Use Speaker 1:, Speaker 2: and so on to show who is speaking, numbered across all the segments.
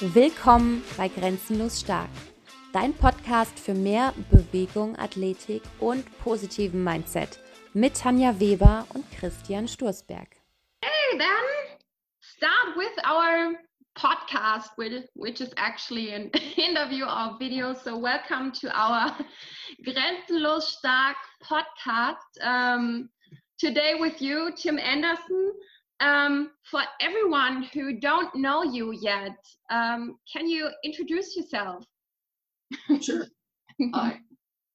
Speaker 1: Willkommen bei Grenzenlos Stark, dein Podcast für mehr Bewegung, Athletik und positiven Mindset mit Tanja Weber und Christian Sturzberg.
Speaker 2: Hey, then start with our podcast, which is actually an interview or video. So, welcome to our Grenzenlos Stark podcast. Um, today with you, Tim Anderson. Um, for everyone who don't know you yet, um, can you introduce yourself?
Speaker 3: Sure. Hi,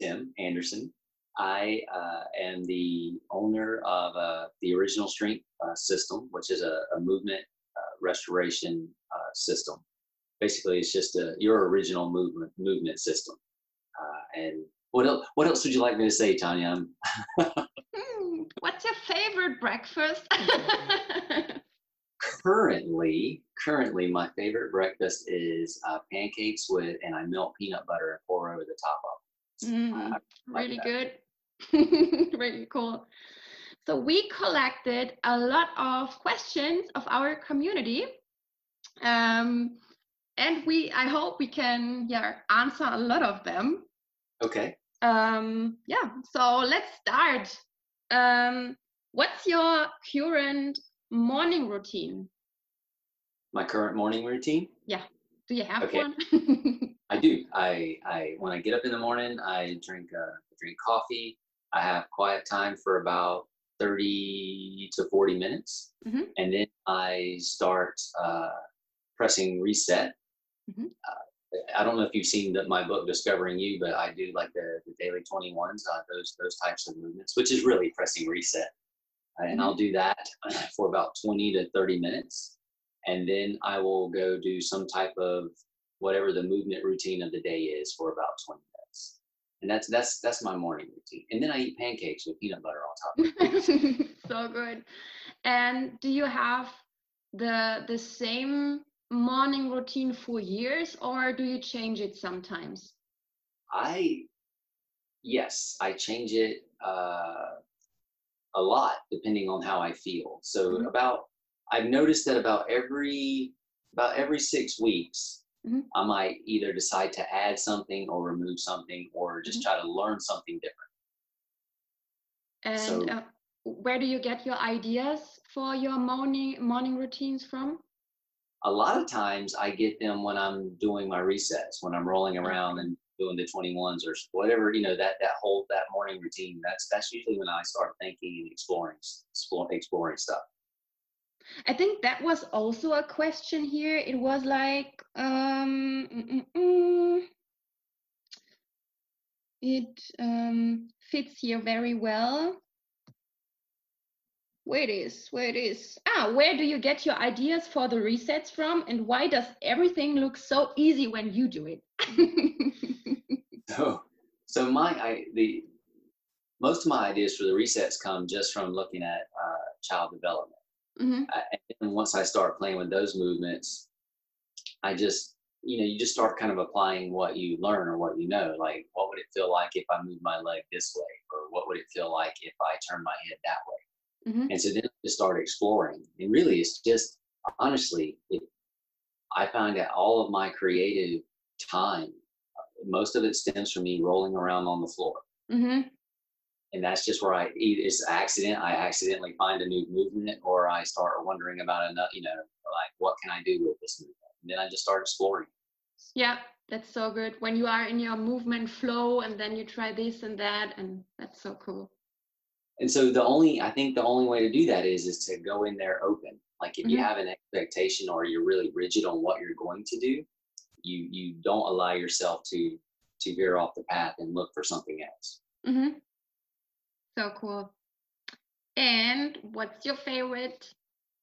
Speaker 3: Tim Anderson. I uh, am the owner of uh, the Original Strength uh, System, which is a, a movement uh, restoration uh, system. Basically, it's just a, your original movement movement system. Uh, and what else? What else would you like me to say,
Speaker 2: Tanja? What's your favorite breakfast?
Speaker 3: currently, currently, my favorite breakfast is uh, pancakes with, and I melt peanut butter and pour over the top of.
Speaker 2: Mm, like really that. good, really cool. So we collected a lot of questions of our community, um, and we I hope we can yeah answer a lot of them.
Speaker 3: Okay.
Speaker 2: Um, yeah. So let's start. Um, what's your current morning routine?
Speaker 3: My current morning routine?
Speaker 2: Yeah. Do you have
Speaker 3: okay.
Speaker 2: one?
Speaker 3: I do. I, I when I get up in the morning, I drink uh, drink coffee. I have quiet time for about 30 to 40 minutes.
Speaker 2: Mm-hmm.
Speaker 3: And then I start uh, pressing reset.
Speaker 2: Mm-hmm.
Speaker 3: Uh, I don't know if you've seen the, my book Discovering You, but I do like the, the daily 21s, uh, those those types of movements, which is really pressing reset and mm-hmm. I'll do that for about 20 to 30 minutes. And then I will go do some type of whatever the movement routine of the day is for about 20 minutes. And that's that's that's my morning routine. And then I eat pancakes with peanut butter on top.
Speaker 2: so good. And do you have the the same morning routine for years or do you change it sometimes?
Speaker 3: I yes, I change it uh a lot depending on how I feel. So mm-hmm. about I've noticed that about every about every six weeks,
Speaker 2: mm-hmm.
Speaker 3: I might either decide to add something or remove something or just mm-hmm. try to learn something different.
Speaker 2: And so, uh, where do you get your ideas for your morning morning routines from?
Speaker 3: A lot of times I get them when I'm doing my resets, when I'm rolling around and doing the 21s or whatever you know that that whole that morning routine that's that's usually when i start thinking and exploring exploring stuff.
Speaker 2: I think that was also a question here. It was like um mm, mm, mm. it um, fits here very well where it is where it is ah where do you get your ideas for the resets from and why does everything look so easy when you do it
Speaker 3: so, so my I, the most of my ideas for the resets come just from looking at uh, child development.
Speaker 2: Mm-hmm.
Speaker 3: Uh, and once I start playing with those movements, I just you know you just start kind of applying what you learn or what you know. Like what would it feel like if I moved my leg this way, or what would it feel like if I turned my head that way?
Speaker 2: Mm-hmm.
Speaker 3: And so then I just start exploring. And really, it's just honestly, it, I find that all of my creative time most of it stems from me rolling around on the floor.
Speaker 2: Mm-hmm.
Speaker 3: And that's just where I either it's accident, I accidentally find a new movement, or I start wondering about another, you know, like what can I do with this movement? And then I just start exploring.
Speaker 2: Yeah, that's so good. When you are in your movement flow and then you try this and that, and that's so cool.
Speaker 3: And so the only I think the only way to do that is is to go in there open. Like if mm-hmm. you have an expectation or you're really rigid on what you're going to do, you you don't allow yourself to to veer off the path and look for something else.
Speaker 2: Mm-hmm. So cool. And what's your favorite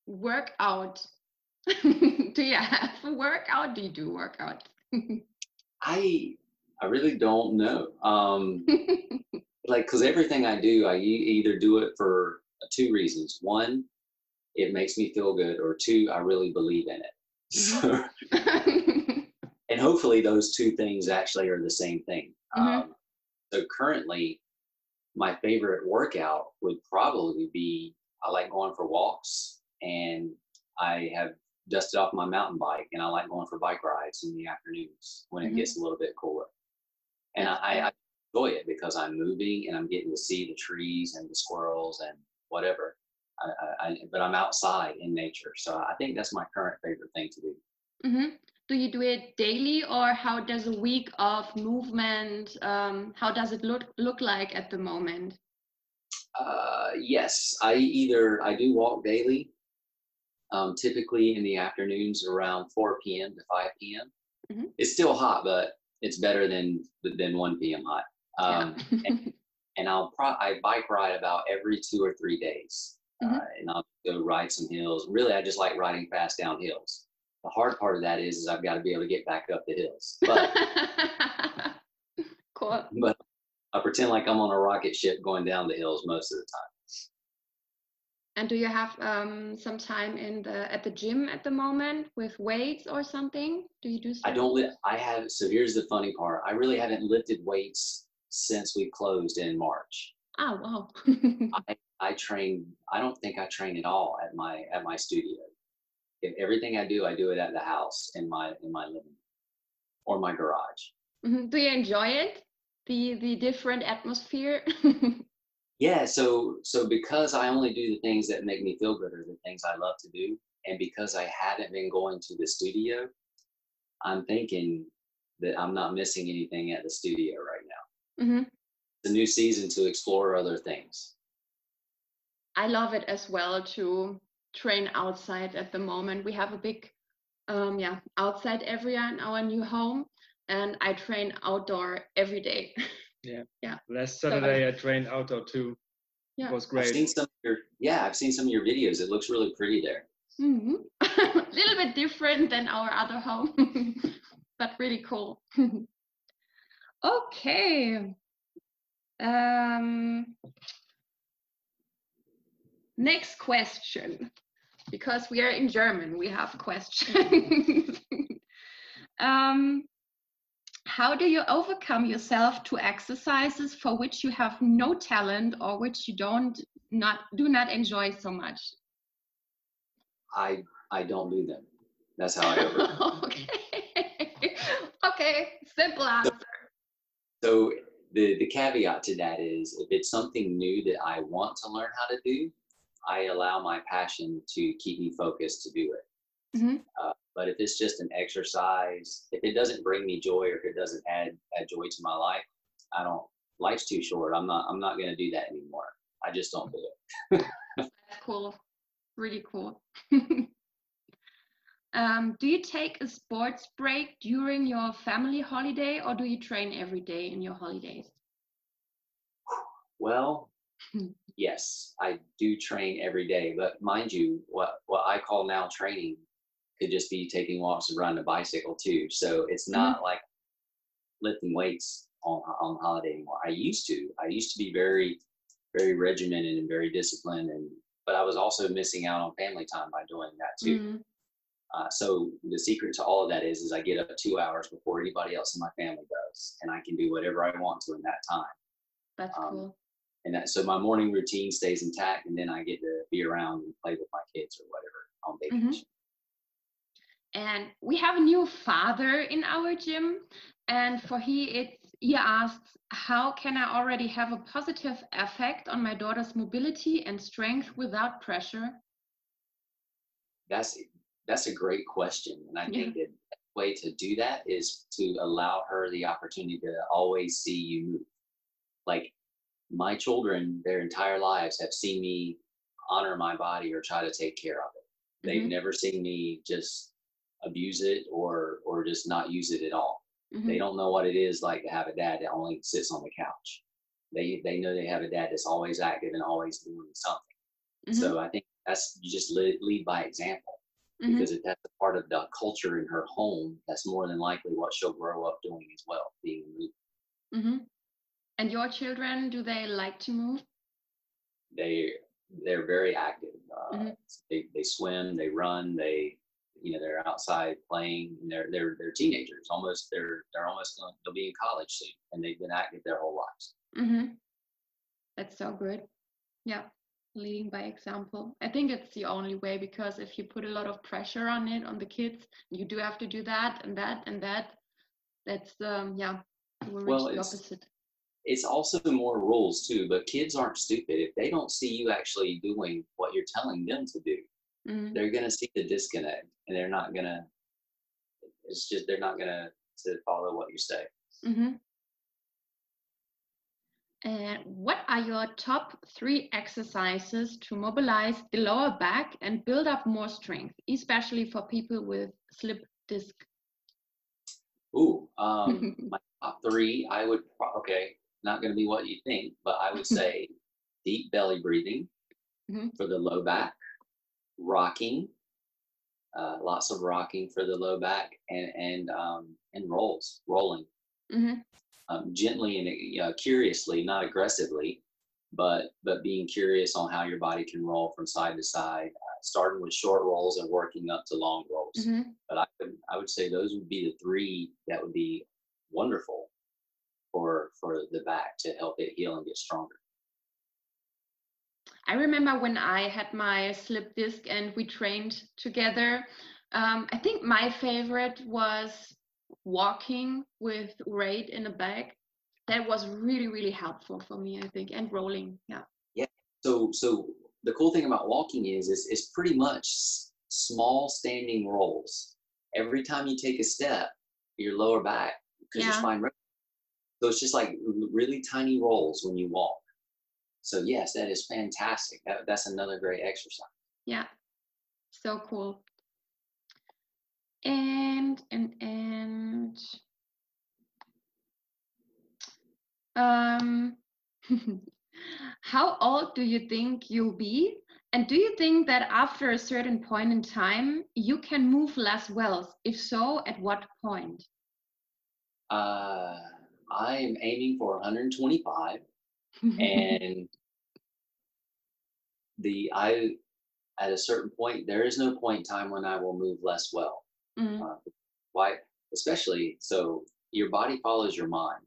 Speaker 2: workout? do you have a workout? Do you do workout?
Speaker 3: I I really don't know. Um, like, cause everything I do, I either do it for two reasons. One, it makes me feel good, or two, I really believe in it. So, and hopefully those two things actually are the same thing.
Speaker 2: Mm-hmm.
Speaker 3: Um, so currently, my favorite workout would probably be I like going for walks, and I have dusted off my mountain bike, and I like going for bike rides in the afternoons when it
Speaker 2: Mhm.
Speaker 3: gets a little bit cooler. And I, I enjoy it because I'm moving and I'm getting to see the trees and the squirrels and whatever. I, I, I, but I'm outside in nature, so I think that's my current favorite thing to do.
Speaker 2: hmm Do you do it daily, or how does a week of movement? Um, how does it look look like at the moment?
Speaker 3: Uh, yes, I either I do walk daily, um, typically in the afternoons around 4 p.m. to 5 p.m.
Speaker 2: Mhm.
Speaker 3: It's still hot, but it's better than than 1 p.m. hot. Um,
Speaker 2: yeah.
Speaker 3: and I'll pro- I bike ride about every two or three days, uh,
Speaker 2: Mhm.
Speaker 3: and I'll go ride some hills. Really, I just like riding fast down hills. The hard part of that is, is I've got to be able to get back up the hills. But
Speaker 2: cool.
Speaker 3: but I pretend like I'm on a rocket ship going down the hills most of the time.
Speaker 2: And do you have um, some time in the at the gym at the moment with weights or something? Do you do?
Speaker 3: I don't li- I have so here's the funny part. I really haven't lifted weights since we closed in March.
Speaker 2: Oh wow.
Speaker 3: I, I train I don't think I train at all at my at my studio. If everything I do, I do it at the house in my in my living room or my garage.
Speaker 2: Mhm. Do you enjoy it? The the different atmosphere.
Speaker 3: Yeah, so so because I only do the things that make me feel good or the things I love to do, and because I haven't been going to the studio, I'm thinking that I'm not missing anything at the studio right now.
Speaker 2: hmm
Speaker 3: The new season to explore other things.
Speaker 2: I love it as well to train outside at the moment. We have a big um yeah, outside area in our new home and I train outdoor every day.
Speaker 4: Last
Speaker 2: So, uh,
Speaker 4: Saturday I trained outdoor too.
Speaker 2: Yeah.
Speaker 4: It was great.
Speaker 3: I've
Speaker 4: great.
Speaker 3: seen some of your yeah, I've seen some of your videos. It looks really pretty there.
Speaker 2: hmm a little bit different than our other home, but really cool. Okay. Um, next question, because we are in German, we have questions. um, how do you overcome yourself to exercises for which you have no talent or which you don't not do not enjoy so much?
Speaker 3: I I don't do them. That's how I overcome.
Speaker 2: okay. okay. Simple answer.
Speaker 3: So the the caveat to that is if it's something new that I want to learn how to do, I allow my passion to keep me focused to do it.
Speaker 2: Mhm.
Speaker 3: Uh, but if it's just an exercise, if it doesn't bring me joy or if it doesn't add add joy to my life, I don't. Life's too short. I'm not. I'm not going to do that anymore. I just don't do it.
Speaker 2: That's cool. Really cool. um, do you take a sports break during your family holiday or do you train every day in your holidays?
Speaker 3: Well,
Speaker 2: Hmm.
Speaker 3: yes, I do train every day, but mind you, what what I call now training could just be taking walks around a bicycle too. So it's not like lifting weights on on holiday anymore. I used to. I used to be very very regimented and very disciplined, and but I was also missing out on family time by doing that too.
Speaker 2: Mhm.
Speaker 3: Uh, so the secret to all of that is, is I get up two hours before anybody else in my family does, and I can do whatever I want to in that time.
Speaker 2: That's
Speaker 3: Um,
Speaker 2: cool.
Speaker 3: and that so my morning routine stays intact and then i get to be around and play with my kids or whatever on
Speaker 2: Mhm.
Speaker 3: vacation
Speaker 2: And we have a new father in our gym, and for he it's he asks, how can I already have a positive effect on my daughter's mobility and strength without pressure?
Speaker 3: that's that's a great question and i think that the way to do that is to allow her the opportunity to always see you move like my children their entire lives have seen me honor my body or try to take care of it they've
Speaker 2: Mhm.
Speaker 3: never seen me just abuse it or or just not use it at all
Speaker 2: Mhm.
Speaker 3: They don't know what it is like to have a dad that only sits on the couch. They they know they have a dad that's always active and always doing something.
Speaker 2: Mhm.
Speaker 3: So I think that's you just lead, lead by example
Speaker 2: Mhm.
Speaker 3: because if that's a part of the culture in her home, that's more than likely what she'll grow up doing as well, being a move.
Speaker 2: hmm And your children, do they like to move?
Speaker 3: They they're very active. Uh,
Speaker 2: Mhm.
Speaker 3: They they swim, they run, they you know they're outside playing. And they're they're they're teenagers. Almost they're they're almost gonna, they'll be in college soon, and they've been active their whole lives.
Speaker 2: Mm-hmm. That's so good. Yeah, leading by example. I think it's the only way because if you put a lot of pressure on it on the kids, you do have to do that and that and that. That's um yeah, reach
Speaker 3: Well,
Speaker 2: the
Speaker 3: it's-
Speaker 2: opposite.
Speaker 3: It's also more rules too, but kids aren't stupid. If they don't see you actually doing what you're telling them to do,
Speaker 2: Mhm.
Speaker 3: they're gonna see the disconnect and they're not gonna it's just they're not gonna to follow what you say.
Speaker 2: Mm-hmm. And what are your top three exercises to mobilize the lower back and build up more strength, especially for people with slip disc?
Speaker 3: Ooh, um, my top three, I would okay, not going to be what you think, but I would say deep belly breathing
Speaker 2: Mhm.
Speaker 3: for the low back, rocking, uh, lots of rocking for the low back, and and um, and rolls, rolling
Speaker 2: hmm
Speaker 3: um, gently and you know, curiously, not aggressively, but but being curious on how your body can roll from side to side, uh, starting with short rolls and working up to long rolls
Speaker 2: hmm
Speaker 3: but I would I would say those would be the three that would be wonderful for for the back to help it heal and get stronger.
Speaker 2: I remember when I had my slip disc and we trained together. Um, I think my favorite was walking with weight in the back. That was really, really helpful for me, I think, and rolling. Yeah.
Speaker 3: yeah So so the cool thing about walking is is it's pretty much s- small standing rolls. Every time you take a step, your lower back because your spine. So it's just like really tiny rolls when you walk. So yes, that is fantastic. That, that's another great exercise.
Speaker 2: Yeah. So cool. And and and um how old do you think you'll be? And do you think that after a certain point in time you can move less well? If so, at what point?
Speaker 3: Uh, I am aiming for 125. and the I at a certain point there is no point in time when I will move less well.
Speaker 2: Mm,
Speaker 3: Uh, why? Especially so your body follows your mind.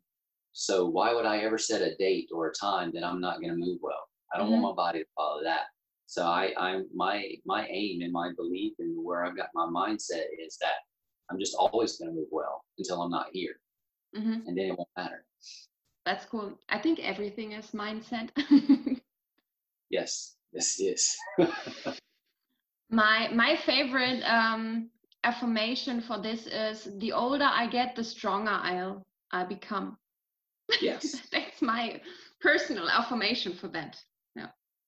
Speaker 3: So why would I ever set a date or a time that I'm not going to move well? I don't want my body to follow that. So I, I'm my my aim and my belief and where I've got my mindset is that I'm just always going to move well until I'm not here,
Speaker 2: mhm.
Speaker 3: and then it won't matter.
Speaker 2: That's cool. I think everything is mindset.
Speaker 3: Yes, yes, it is.
Speaker 2: My my favorite um, affirmation for this is the older I get, the stronger I'll I become.
Speaker 3: yes.
Speaker 2: That's my personal affirmation for that.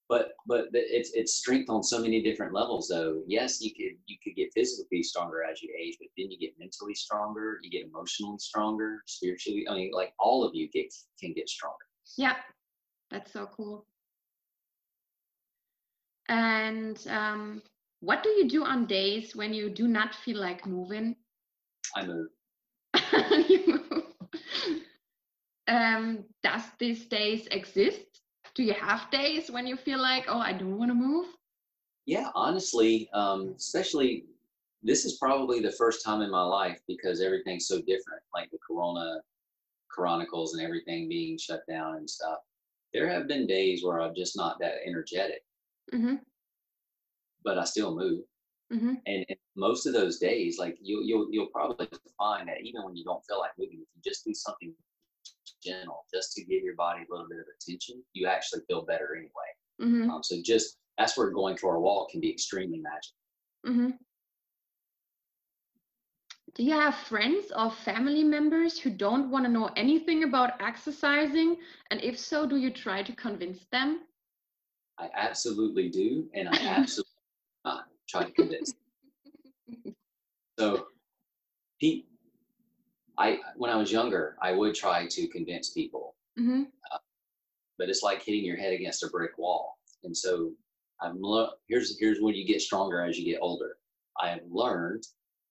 Speaker 3: but but it's it's strength on so many different levels though yes you could you could get physically stronger as you age but then you get mentally stronger you get emotionally stronger spiritually i mean like all of you get can get stronger
Speaker 2: Yeah, that's so cool. And um, what do you do on days when you do not feel like moving?
Speaker 3: i move
Speaker 2: you move. Um, does these days exist? Do you have days when you feel like, oh, I don't want to move?
Speaker 3: yeah honestly um especially this is probably the first time in my life because everything's so different like the corona chronicles and everything being shut down and stuff there have been days where i'm just not that energetic
Speaker 2: Mm-hmm.
Speaker 3: But i still move
Speaker 2: Mm-hmm.
Speaker 3: and, and most of those days like you'll you'll you'll probably find that even when you don't feel like moving if you just do something gentle just to give your body a little bit of attention you actually feel better anyway
Speaker 2: Mm-hmm.
Speaker 3: um, so just that's where going for a walk can be extremely magical
Speaker 2: Mm-hmm. Do you have friends or family members who don't want to know anything about exercising? And if so, do you try to convince them?
Speaker 3: i absolutely do and i absolutely try to convince so Pete, i when i was younger i would try to convince people
Speaker 2: Mm-hmm.
Speaker 3: but it's like hitting your head against a brick wall. And so I'm lo- here's here's when you get stronger as you get older. I have learned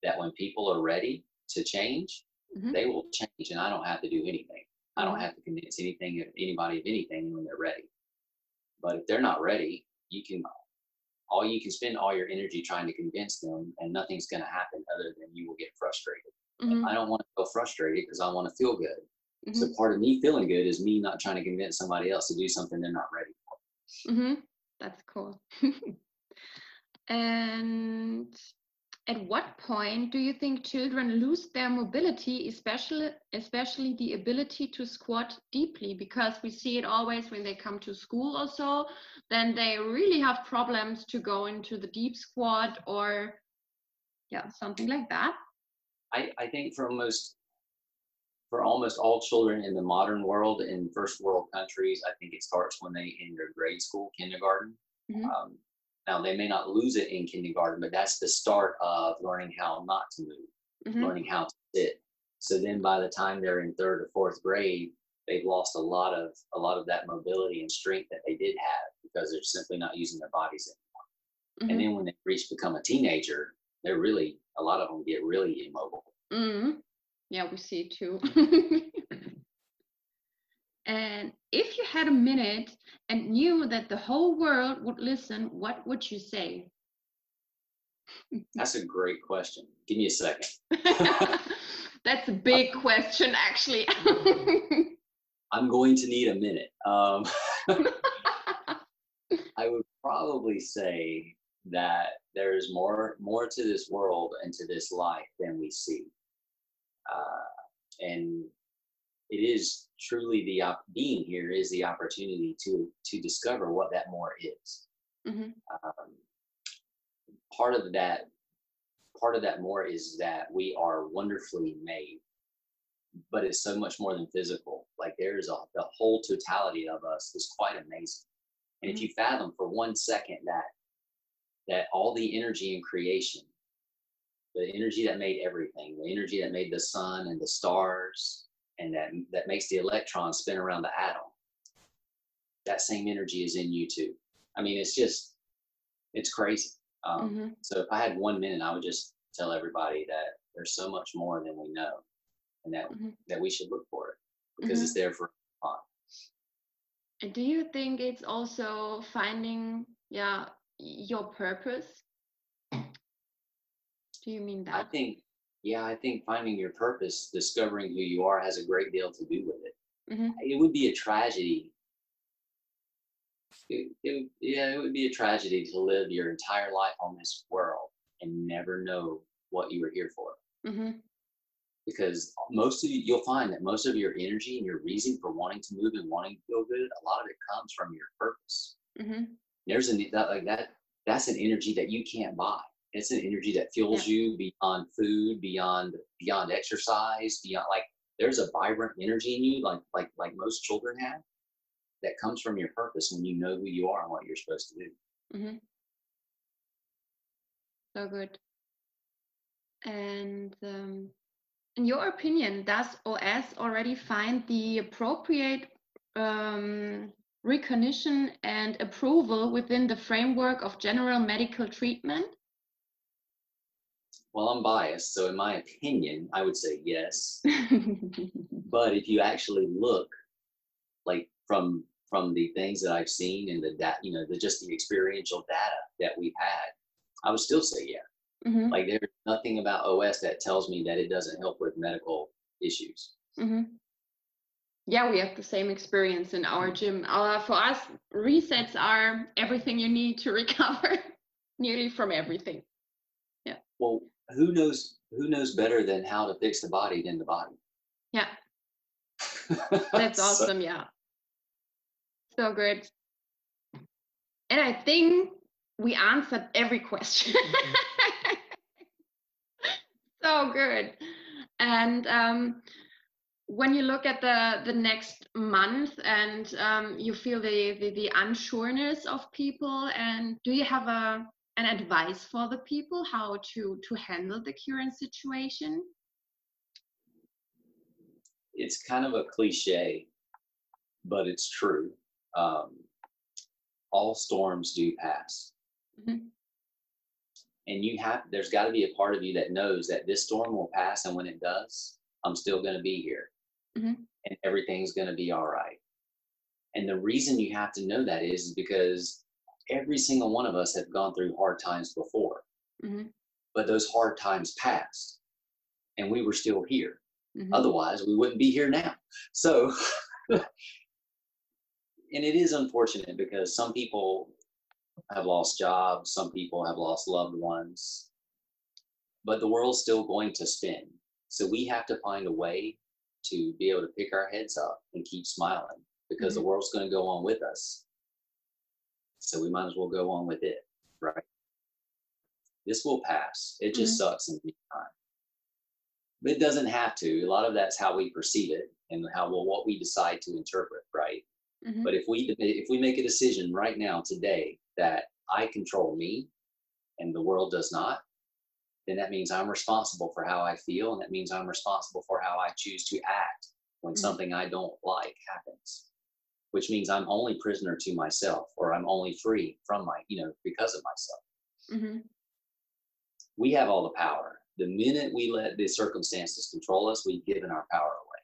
Speaker 3: that when people are ready to change,
Speaker 2: Mhm.
Speaker 3: they will change, and I don't have to do anything. I don't
Speaker 2: Mhm.
Speaker 3: have to convince anything of anybody of anything when they're ready. But if they're not ready, you can all you can spend all your energy trying to convince them, and nothing's going to happen other than you will get frustrated.
Speaker 2: Mm-hmm.
Speaker 3: I don't want to feel frustrated because I want to feel good.
Speaker 2: Mhm.
Speaker 3: So part of me feeling good is me not trying to convince somebody else to do something they're not ready for.
Speaker 2: Mm-hmm. that's cool. and at what point do you think children lose their mobility, especially especially the ability to squat deeply? Because we see it always when they come to school or so, then they really have problems to go into the deep squat or yeah, something like that.
Speaker 3: I, I think for almost for almost all children in the modern world in first world countries, I think it starts when they enter grade school, kindergarten. Mm-hmm. Um, now, they may not lose it in kindergarten, but that's the start of learning how not to move, mm-hmm. learning how to sit. So then by the time they're in third or fourth grade, they've lost a lot of a lot of that mobility and strength that they did have because they're simply not using their bodies anymore. Mm-hmm. And then when they reach become a teenager, they're really a lot of them get really immobile.
Speaker 2: Mm-hmm. Yeah, we see it too. And if you had a minute and knew that the whole world would listen, what would you say?
Speaker 3: That's a great question. Give me a second.
Speaker 2: That's a big question, actually.
Speaker 3: I'm going to need a minute. Um, I would probably say that there's more more to this world and to this life than we see. Uh, and it is truly the op- being here is the opportunity to to discover what that more is. Mm-hmm. Um, part of that part of that more is that we are wonderfully made but it's so much more than physical like there's a the whole totality of us is quite amazing and mm-hmm. if you fathom for one second that that all the energy in creation the energy that made everything the energy that made the sun and the stars and that that makes the electron spin around the atom that same energy is in you too i mean it's just it's crazy um, mm-hmm. so if i had one minute i would just tell everybody that there's so much more than we know and that mm-hmm. that we should look for it because mm-hmm. it's there for fun
Speaker 2: and do you think it's also finding yeah your purpose do you mean that
Speaker 3: i think yeah, I think finding your purpose, discovering who you are, has a great deal to do with it. Mm-hmm. It would be a tragedy. It, it, yeah, it would be a tragedy to live your entire life on this world and never know what you were here for. Mm-hmm. Because most of you, you'll find that most of your energy and your reason for wanting to move and wanting to feel good, a lot of it comes from your purpose. Mm-hmm. There's a that like that. That's an energy that you can't buy it's an energy that fuels yeah. you beyond food beyond beyond exercise beyond like there's a vibrant energy in you like like like most children have that comes from your purpose when you know who you are and what you're supposed to do mm-hmm.
Speaker 2: so good and um, in your opinion does os already find the appropriate um, recognition and approval within the framework of general medical treatment
Speaker 3: well, I'm biased, so in my opinion, I would say yes. but if you actually look, like from from the things that I've seen and the that you know, the just the experiential data that we've had, I would still say yeah. Mm-hmm. Like there's nothing about OS that tells me that it doesn't help with medical issues. Mm-hmm.
Speaker 2: Yeah, we have the same experience in our gym. Our, for us, resets are everything you need to recover, nearly from everything. Yeah.
Speaker 3: Well, who knows who knows better than how to fix the body than the body?
Speaker 2: Yeah. That's awesome so, yeah. So good. And i think we answered every question. So good. And um, when you look at the the next month and um, you feel the, the the unsureness of people and do you have a an advice for the people how to to handle the current situation?
Speaker 3: It's kind of a cliche but it's true. Um, all storms do pass. Mm-hmm. and you have there's got to be a part of you that knows that this storm will pass and when it does i'm still going to be here. Mm-hmm. and everything's going to be all right. And the reason you have to know that is because every single one of us have gone through hard times before, mm-hmm. but those hard times passed and we were still here. Mm-hmm. Otherwise, we wouldn't be here now. So, and it is unfortunate because some people have lost jobs. Some people have lost loved ones. But the world's still going to spin. So we have to find a way to be able to pick our heads up and keep smiling because
Speaker 2: Mhm.
Speaker 3: the world's going to go on with us. So we might as well go on with it, right? This will pass. It just sucks in the meantime. But it doesn't have to. A lot of that's how we perceive it and how well what we decide to interpret, right?
Speaker 2: Mhm.
Speaker 3: But if we if we make a decision right now today that I control me and the world does not, then that means I'm responsible for how I feel and that means I'm responsible for how I choose to act when
Speaker 2: Mhm.
Speaker 3: something I don't like happens. Which means I'm only prisoner to myself or I'm only free from my, you know, because of myself.
Speaker 2: Mhm.
Speaker 3: We have all the power. The minute we let the circumstances control us, we've given our power away.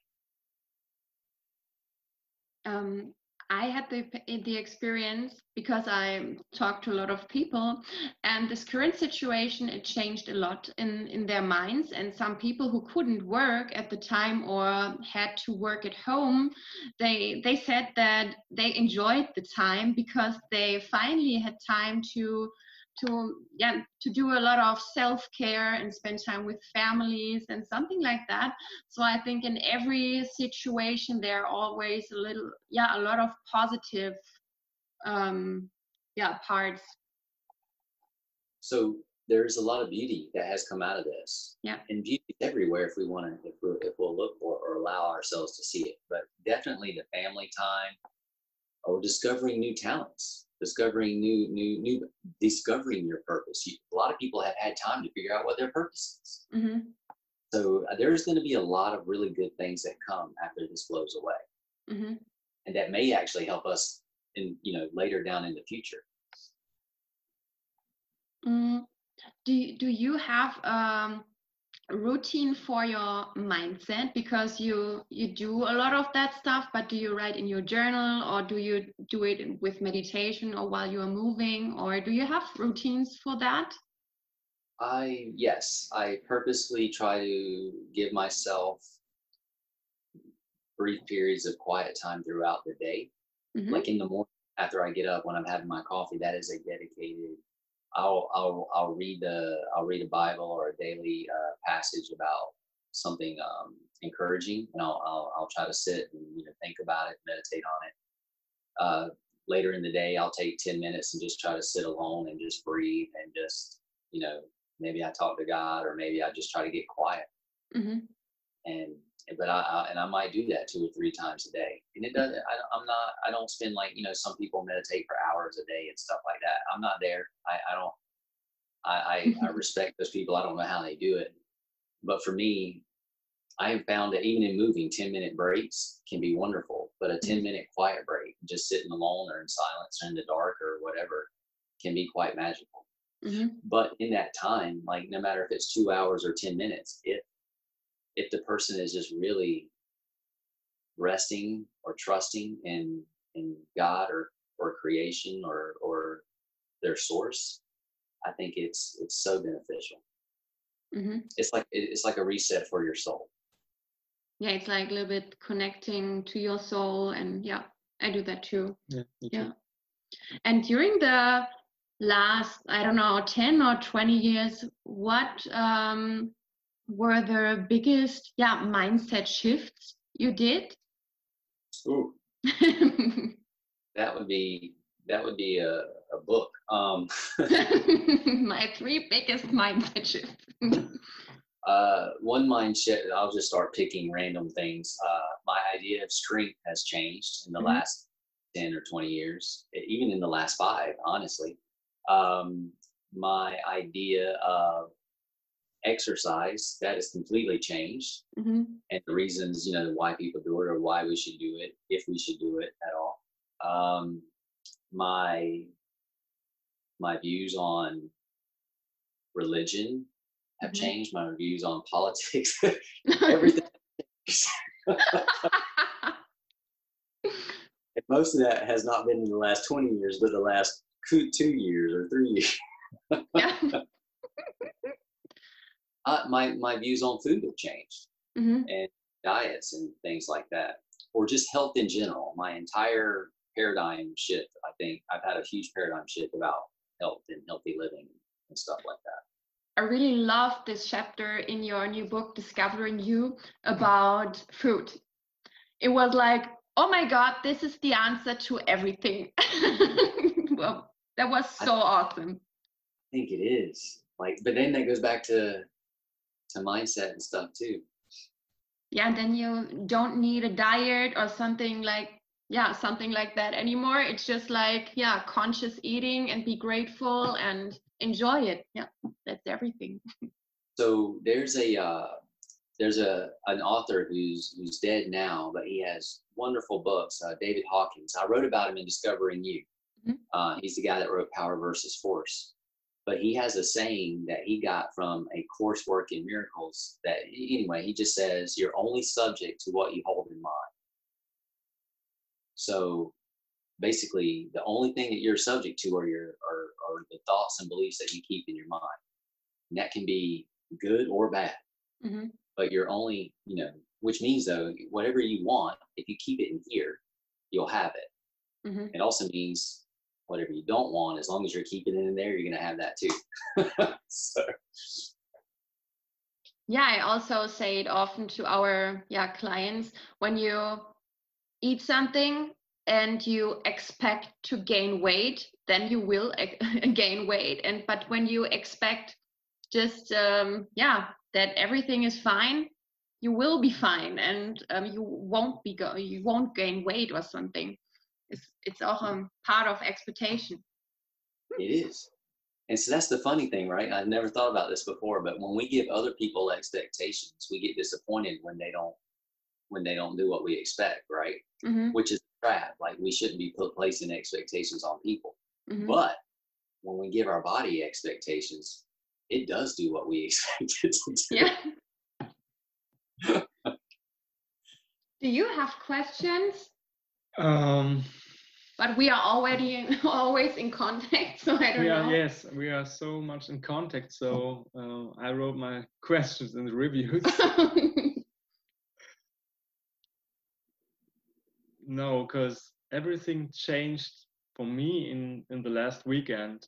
Speaker 2: um, I had the the experience because I talked to a lot of people, and this current situation it changed a lot in in their minds. And some people who couldn't work at the time or had to work at home, they they said that they enjoyed the time because they finally had time to to yeah to do a lot of self care and spend time with families and something like that so i think in every situation there are always a little yeah a lot of positive um yeah parts
Speaker 3: So there's a lot of beauty that has come out of this.
Speaker 2: Yeah.
Speaker 3: And beauty is everywhere if we want to, if we if we'll look for or allow ourselves to see it. But definitely the family time, or discovering new talents, discovering new new new discovering your purpose. You, a lot of people have had time to figure out what their purpose is.
Speaker 2: hmm
Speaker 3: So uh, there's going to be a lot of really good things that come after this blows away,
Speaker 2: hmm
Speaker 3: and that may actually help us in you know later down in the future.
Speaker 2: Mm. Do you- do you have um, routine for your mindset because you you do a lot of that stuff, but do you write in your journal or do you do it with meditation or while you are moving or do you have routines for that?
Speaker 3: I yes, I purposely try to give myself brief periods of quiet time throughout the day.
Speaker 2: Mhm.
Speaker 3: Like in the morning after I get up when I'm having my coffee, that is a dedicated. I'll I'll I'll read the I'll read a Bible or a daily uh, passage about something um, encouraging, and I'll, I'll I'll try to sit and you know think about it, meditate on it. Uh, later in the day, I'll take ten minutes and just try to sit alone and just breathe and just you know maybe I talk to God or maybe I just try to get quiet
Speaker 2: Mhm.
Speaker 3: and but I, I and I might do that two or three times a day. And it doesn't I, I'm not I don't spend like you know some people meditate for hours a day and stuff like that. I'm not there. I, I don't I, I I respect those people. I don't know how they do it. But for me I have found that even in moving 10 minute breaks can be wonderful but a 10 minute quiet break just sitting alone or in silence or in the dark or whatever can be quite magical.
Speaker 2: Mhm.
Speaker 3: but in that time like no matter if it's two hours or 10 minutes if if the person is just really resting or trusting in in god or or creation or or their source i think it's it's so beneficial
Speaker 2: Mhm.
Speaker 3: it's like it's like a reset for your soul
Speaker 2: Yeah, it's like a little bit connecting to your soul, and yeah, I do that too.
Speaker 4: Yeah, me too.
Speaker 2: Yeah. And during the last, I don't know, 10 or 20 years, what um, were the biggest, yeah, mindset shifts you did?
Speaker 3: Ooh, that would be that would be a, a book um
Speaker 2: My three biggest mindset shifts.
Speaker 3: uh one mind shift i'll just start picking random things uh my idea of strength has changed in the
Speaker 2: Mhm.
Speaker 3: last 10 or 20 years even in the last five honestly um my idea of exercise that has completely changed.
Speaker 2: Mhm.
Speaker 3: and the reasons you know why people do it or why we should do it if we should do it at all. Um my my views on religion have
Speaker 2: Mhm.
Speaker 3: changed. My views on politics everything most of that has not been in the last 20 years but the last two two years or three years
Speaker 2: yeah.
Speaker 3: uh, my my views on food have changed
Speaker 2: Mhm.
Speaker 3: diets and things like that, or just health in general. My entire paradigm shift. I think I've had a huge paradigm shift about health and healthy living and stuff like that.
Speaker 2: I really love this chapter in your new book, Discovering You, about food. It was like, oh my God, this is the answer to everything. well, that was so I, awesome.
Speaker 3: I think it is. Like, but then that goes back to to mindset and stuff too.
Speaker 2: Yeah, then you don't need a diet or something like yeah something like that anymore. It's just like yeah conscious eating and be grateful and enjoy it. Yeah that's everything.
Speaker 3: So there's a uh, there's a an author who's who's dead now but he has wonderful books uh, david hawkins. I wrote about him in discovering you. Mm-hmm. uh, he's the guy that wrote power versus force but he has a saying that he got from a coursework in miracles that anyway he just says you're only subject to what you hold in mind so basically, the only thing that you're subject to are your are, are the thoughts and beliefs that you keep in your mind. And that can be good or bad. Mm-hmm. But you're only, you know, which means though, whatever you want, if you keep it in here, you'll have it. Mm-hmm. It also means whatever you don't want, as long as you're keeping it in there, you're gonna have that too. so.
Speaker 2: Yeah i also say it often to our yeah clients when you eat something and you expect to gain weight then you will gain weight. And but when you expect just um, yeah that everything is fine you will be fine and um, you won't be go- you won't gain weight or something it's it's all um, part of expectation
Speaker 3: it is and so that's the funny thing right i've never thought about this before but when we give other people expectations we get disappointed when they don't when they don't do what we expect, right? Mm-hmm. Which is trap. Like we shouldn't be put placing expectations on people. Mm-hmm. But when we give our body expectations, it does do what we expect it to do.
Speaker 2: Yeah. do you have questions?
Speaker 4: Um
Speaker 2: but we are already in, always in contact so i don't
Speaker 4: we are,
Speaker 2: know
Speaker 4: yes we are so much in contact so uh, i wrote my questions in the reviews no, because everything changed for me in in the last weekend.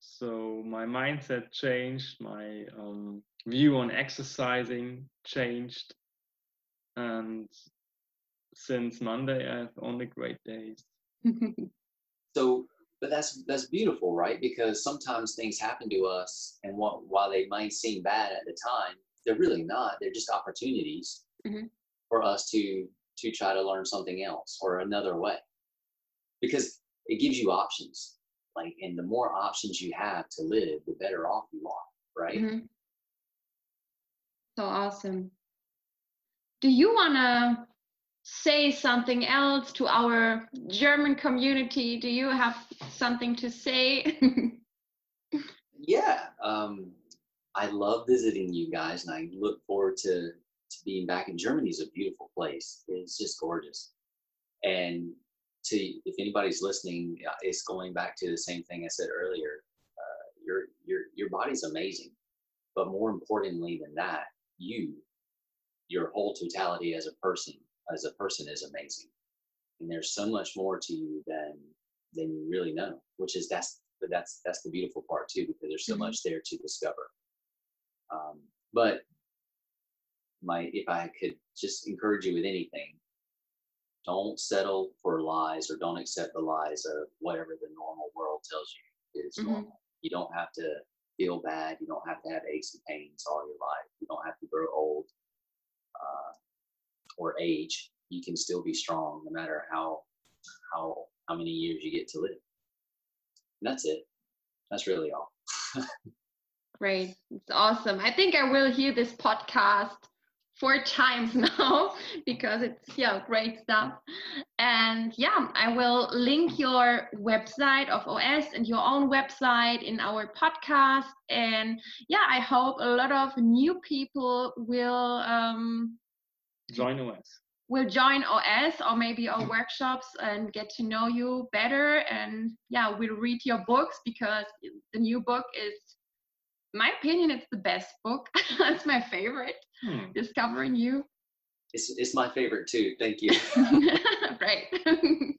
Speaker 4: So my mindset changed, my um, view on exercising changed, and since Monday I have only great days.
Speaker 3: so, but that's that's beautiful, right? Because sometimes things happen to us, and what, while they might seem bad at the time, they're really not. They're just opportunities mm-hmm. for us to to try to learn something else or another way because it gives you options like and the more options you have to live the better off you are right mm-hmm.
Speaker 2: so awesome do you want to say something else to our german community do you have something to say
Speaker 3: yeah um, i love visiting you guys and i look forward to to being back in Germany is a beautiful place. It's just gorgeous. And to if anybody's listening, it's going back to the same thing I said earlier. Uh, your your your body's amazing, but more importantly than that, you, your whole totality as a person, as a person is amazing. And there's so much more to you than than you really know, which is that's but that's that's the beautiful part too, because there's so mm-hmm. much there to discover. Um, but my if I could just encourage you with anything, don't settle for lies or don't accept the lies of whatever the normal world tells you is mm-hmm. normal. You don't have to feel bad. You don't have to have aches and pains all your life. You don't have to grow old uh, or age. You can still be strong no matter how how how many years you get to live. And that's it. That's really all.
Speaker 2: Great. It's awesome. I think I will hear this podcast four times now because it's yeah great stuff and yeah i will link your website of os and your own website in our podcast and yeah i hope a lot of new people will um
Speaker 4: join os
Speaker 2: will join os or maybe our workshops and get to know you better and yeah we'll read your books because the new book is my opinion, it's the best book. That's my favorite. Hmm. Discovering You.
Speaker 3: It's, it's my favorite too. Thank you.
Speaker 2: right.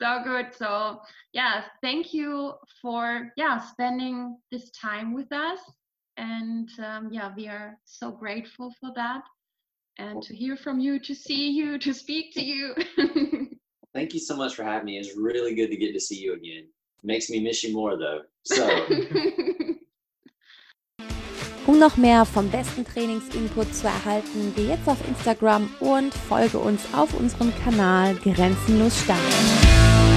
Speaker 2: so good. So yeah, thank you for yeah spending this time with us, and um, yeah, we are so grateful for that, and to hear from you, to see you, to speak to you.
Speaker 3: Thank you so much for having me. It's really good to get to see you again. Makes me miss you more though. So.
Speaker 1: Um noch mehr vom besten Trainingsinput zu erhalten, geh jetzt auf Instagram und folge uns auf unserem Kanal Grenzenlos Stark.